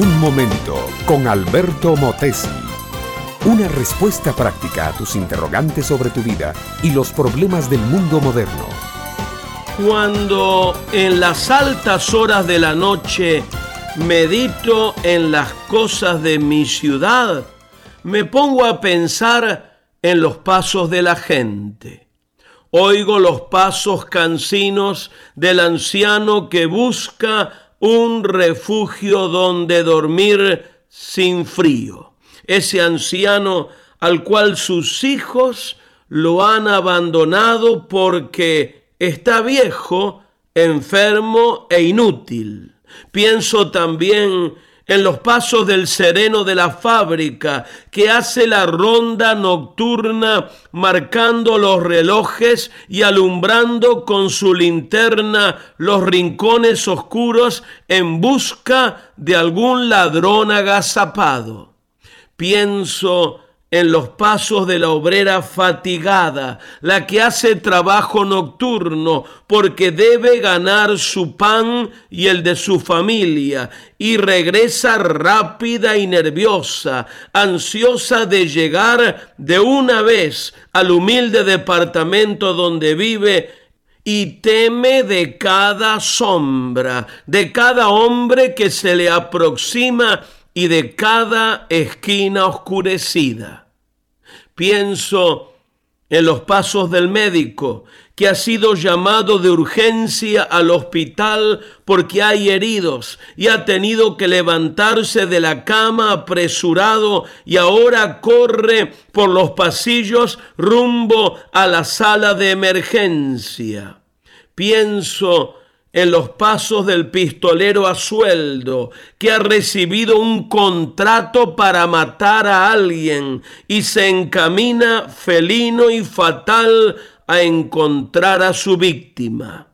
Un momento con Alberto Motesi. Una respuesta práctica a tus interrogantes sobre tu vida y los problemas del mundo moderno. Cuando en las altas horas de la noche medito en las cosas de mi ciudad, me pongo a pensar en los pasos de la gente. Oigo los pasos cansinos del anciano que busca un refugio donde dormir sin frío ese anciano al cual sus hijos lo han abandonado porque está viejo, enfermo e inútil. Pienso también en los pasos del sereno de la fábrica que hace la ronda nocturna marcando los relojes y alumbrando con su linterna los rincones oscuros en busca de algún ladrón agazapado. Pienso en los pasos de la obrera fatigada, la que hace trabajo nocturno porque debe ganar su pan y el de su familia, y regresa rápida y nerviosa, ansiosa de llegar de una vez al humilde departamento donde vive y teme de cada sombra, de cada hombre que se le aproxima y de cada esquina oscurecida. Pienso en los pasos del médico que ha sido llamado de urgencia al hospital porque hay heridos y ha tenido que levantarse de la cama apresurado y ahora corre por los pasillos rumbo a la sala de emergencia. Pienso en los pasos del pistolero a sueldo que ha recibido un contrato para matar a alguien y se encamina felino y fatal a encontrar a su víctima.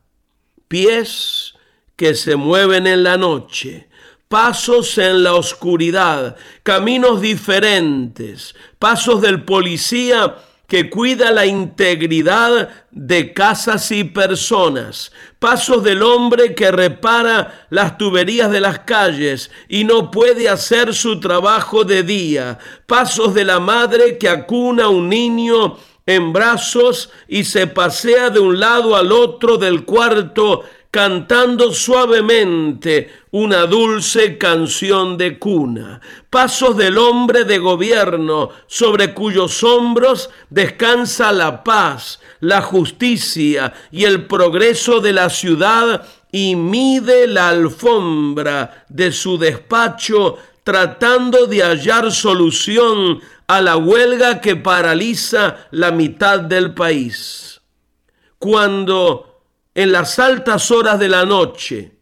Pies que se mueven en la noche, pasos en la oscuridad, caminos diferentes, pasos del policía que cuida la integridad de casas y personas, pasos del hombre que repara las tuberías de las calles y no puede hacer su trabajo de día, pasos de la madre que acuna a un niño en brazos y se pasea de un lado al otro del cuarto cantando suavemente una dulce canción de cuna, pasos del hombre de gobierno sobre cuyos hombros descansa la paz, la justicia y el progreso de la ciudad y mide la alfombra de su despacho tratando de hallar solución a la huelga que paraliza la mitad del país. Cuando en las altas horas de la noche,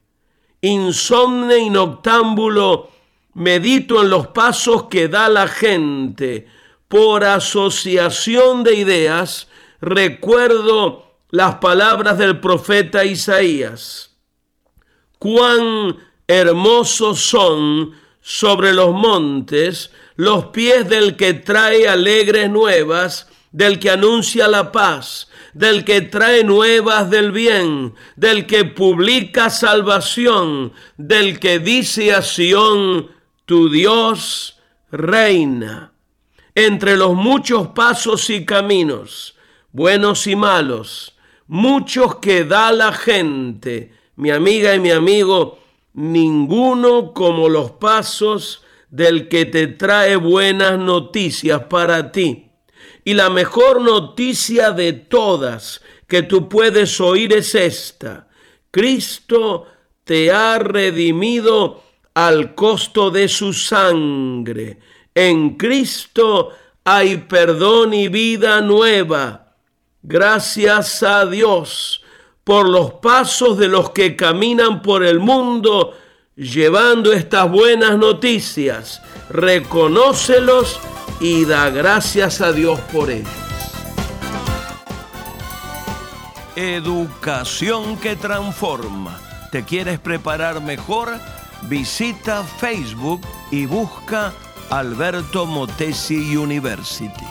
insomne y noctámbulo, medito en los pasos que da la gente. Por asociación de ideas, recuerdo las palabras del profeta Isaías. Cuán hermosos son sobre los montes los pies del que trae alegres nuevas, del que anuncia la paz, del que trae nuevas del bien, del que publica salvación, del que dice a Sión, tu Dios reina. Entre los muchos pasos y caminos, buenos y malos, muchos que da la gente, mi amiga y mi amigo, ninguno como los pasos del que te trae buenas noticias para ti y la mejor noticia de todas que tú puedes oír es esta. Cristo te ha redimido al costo de su sangre. En Cristo hay perdón y vida nueva. Gracias a Dios por los pasos de los que caminan por el mundo llevando estas buenas noticias. Reconócelos y da gracias a Dios por ellos. Educación que transforma. ¿Te quieres preparar mejor? Visita Facebook y busca Alberto Motesi University.